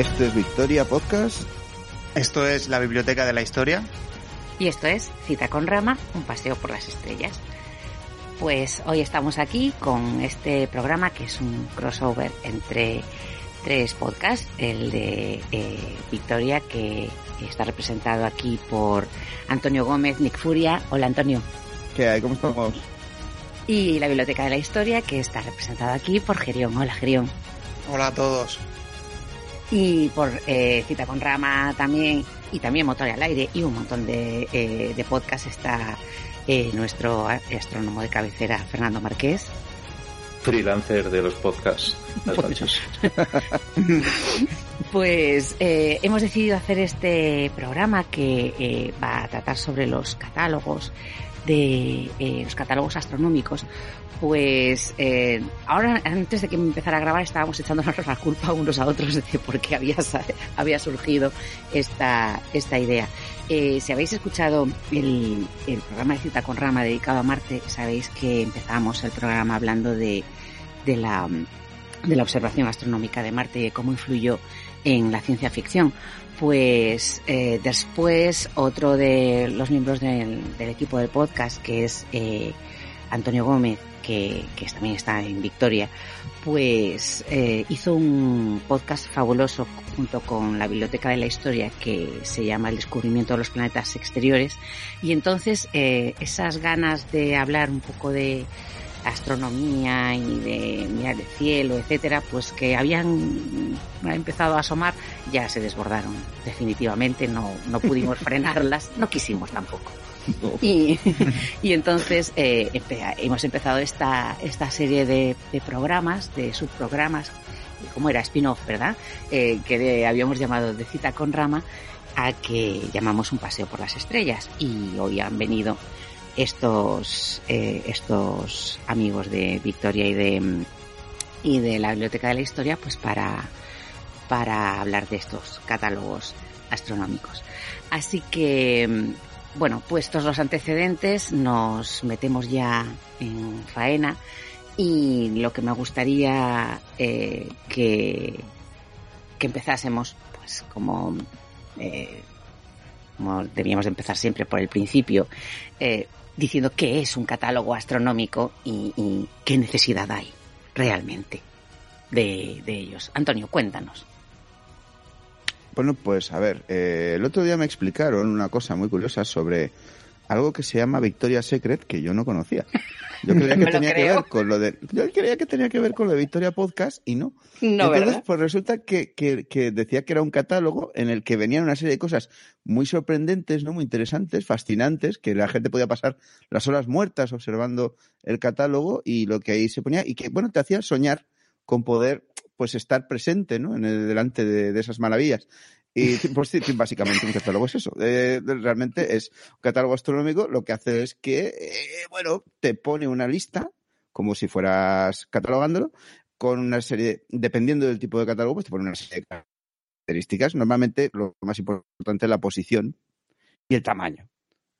Esto es Victoria Podcast. Esto es la Biblioteca de la Historia. Y esto es Cita con Rama, un paseo por las estrellas. Pues hoy estamos aquí con este programa que es un crossover entre tres podcasts. El de eh, Victoria, que está representado aquí por Antonio Gómez, Nick Furia. Hola Antonio. ¿Qué hay? ¿Cómo estamos? Y la Biblioteca de la Historia, que está representada aquí por Gerión. Hola Gerión. Hola a todos. Y por eh, Cita con Rama también, y también Motor al Aire, y un montón de, eh, de podcasts está eh, nuestro astrónomo de cabecera, Fernando Marqués. Freelancer de los podcasts. Las. Pues hemos decidido hacer este programa que va a tratar sobre los catálogos de eh, los catálogos astronómicos. Pues eh, ahora, antes de que empezara a grabar, estábamos echándonos la culpa unos a otros de por qué había, había surgido esta, esta idea. Eh, si habéis escuchado el, el programa de Cita con Rama dedicado a Marte, sabéis que empezamos el programa hablando de, de, la, de la observación astronómica de Marte y cómo influyó en la ciencia ficción. Pues eh, después otro de los miembros del, del equipo del podcast, que es eh, Antonio Gómez, que, que también está en Victoria, pues eh, hizo un podcast fabuloso junto con la Biblioteca de la Historia que se llama El descubrimiento de los planetas exteriores. Y entonces eh, esas ganas de hablar un poco de astronomía y de mirar el cielo, etcétera, pues que habían empezado a asomar, ya se desbordaron definitivamente, no, no pudimos frenarlas, no quisimos tampoco. Y, y entonces eh, hemos empezado esta, esta serie de, de programas, de subprogramas, como era spin-off, ¿verdad? Eh, que de- habíamos llamado de cita con rama a que llamamos un paseo por las estrellas. Y hoy han venido estos, eh, estos amigos de Victoria y de, y de la Biblioteca de la Historia, pues para, para hablar de estos catálogos astronómicos. Así que, bueno, puestos los antecedentes, nos metemos ya en faena y lo que me gustaría eh, que, que empezásemos, pues como, eh, como debíamos de empezar siempre por el principio, diciendo qué es un catálogo astronómico y, qué necesidad hay realmente de, de ellos. Antonio, cuéntanos. Bueno, pues a ver, eh, el otro día me explicaron una cosa muy curiosa sobre algo que se llama Victoria Secret que yo no conocía. Yo creía que tenía que ver con lo de yo creía que tenía que ver con lo de Victoria Podcast y no. No, Entonces, ¿verdad? pues resulta que, que, que decía que era un catálogo en el que venían una serie de cosas muy sorprendentes, ¿no? Muy interesantes, fascinantes, que la gente podía pasar las horas muertas observando el catálogo y lo que ahí se ponía, y que, bueno, te hacía soñar con poder, pues, estar presente, ¿no? En el, delante de, de esas maravillas. Y pues básicamente un catálogo es eso. Eh, realmente es un catálogo astronómico. Lo que hace es que, eh, bueno, te pone una lista, como si fueras catalogándolo, con una serie, dependiendo del tipo de catálogo, pues te pone una serie de características. Normalmente lo más importante es la posición y el tamaño.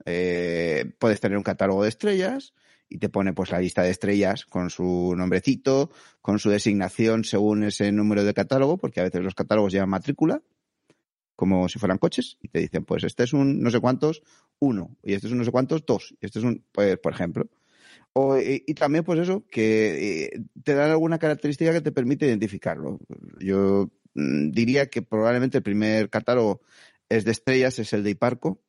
Eh, puedes tener un catálogo de estrellas y te pone pues la lista de estrellas con su nombrecito, con su designación según ese número de catálogo, porque a veces los catálogos llevan matrícula, como si fueran coches, y te dicen, pues este es un no sé cuántos, uno, y este es un no sé cuántos, dos, y este es un, pues, por ejemplo. O, y, y, también, pues eso, que eh, te dan alguna característica que te permite identificarlo. Yo mm, diría que probablemente el primer catálogo es de estrellas, es el de Hiparco,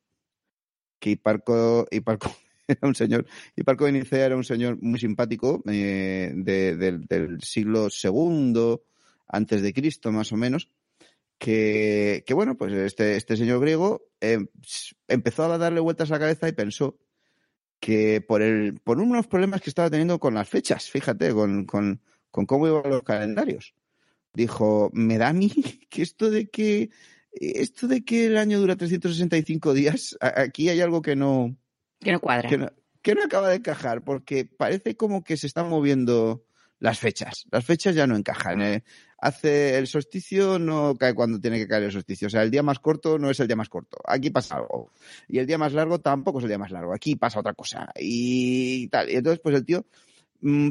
que Hiparco, Hiparco era un señor, Hiparco de Nicea era un señor muy simpático eh, de, del siglo II antes de Cristo, más o menos, que, que bueno, pues este, este señor griego eh, empezó a darle vueltas a la cabeza y pensó que por el, por unos problemas que estaba teniendo con las fechas, fíjate, con, con, con cómo iban los calendarios. Dijo, me da a mí que esto de que esto de que el año dura 365 días, aquí hay algo que no que no cuadra. Que no, que no acaba de encajar, porque parece como que se están moviendo las fechas. Las fechas ya no encajan. Eh, hace el solsticio no cae cuando tiene que caer el solsticio. O sea, el día más corto no es el día más corto. Aquí pasa algo. Y el día más largo tampoco es el día más largo. Aquí pasa otra cosa. Y tal. Y entonces, pues el tío mmm,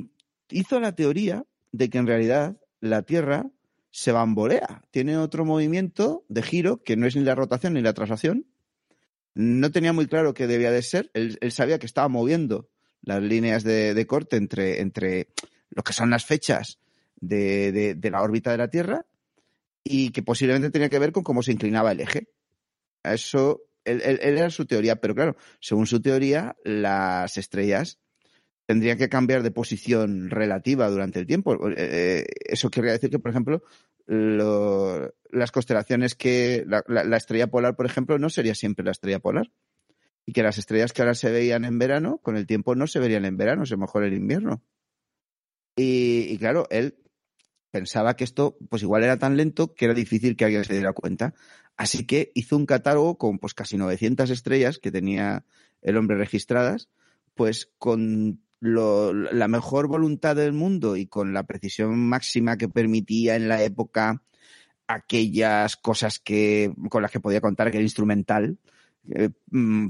hizo la teoría de que en realidad la Tierra se bambolea. Tiene otro movimiento de giro que no es ni la rotación ni la traslación. No tenía muy claro qué debía de ser. Él, él sabía que estaba moviendo las líneas de, de corte entre, entre lo que son las fechas de, de, la órbita de la Tierra y que posiblemente tenía que ver con cómo se inclinaba el eje. Eso, él, era su teoría, pero claro, según su teoría, las estrellas tendrían que cambiar de posición relativa durante el tiempo. Eh, eso querría decir que, por ejemplo, lo, las constelaciones que la estrella polar, por ejemplo, no sería siempre la estrella polar y que las estrellas que ahora se veían en verano, con el tiempo no se verían en verano, se mejor en invierno. Y, claro, él pensaba que esto, pues igual era tan lento que era difícil que alguien se diera cuenta. Así que hizo un catálogo con pues casi 900 estrellas que tenía el hombre registradas, pues con la mejor voluntad del mundo y con la precisión máxima que permitía en la época aquellas cosas que, con las que podía contar, que era instrumental, eh,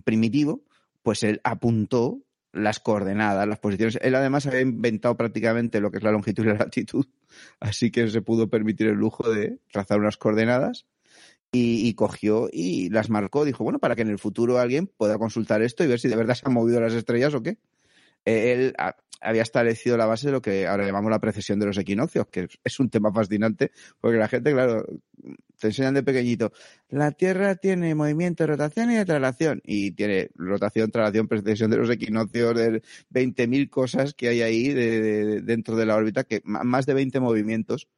primitivo, pues él apuntó las coordenadas, las posiciones. Él además había inventado prácticamente lo que es la longitud y la latitud, así que se pudo permitir el lujo de trazar unas coordenadas y, y, cogió y las marcó. Dijo, bueno, para que en el futuro alguien pueda consultar esto y ver si de verdad se han movido las estrellas o qué. Él había establecido la base de lo que ahora llamamos la precesión de los equinoccios, que es un tema fascinante, porque la gente, claro, te enseñan de pequeñito, la Tierra tiene movimiento, rotación y de traslación, y tiene rotación, traslación, precesión de los equinoccios, de 20.000 cosas que hay ahí de, de, dentro de la órbita, que más de 20 movimientos,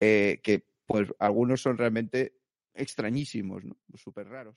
eh, que pues algunos son realmente extrañísimos, ¿no? súper raros.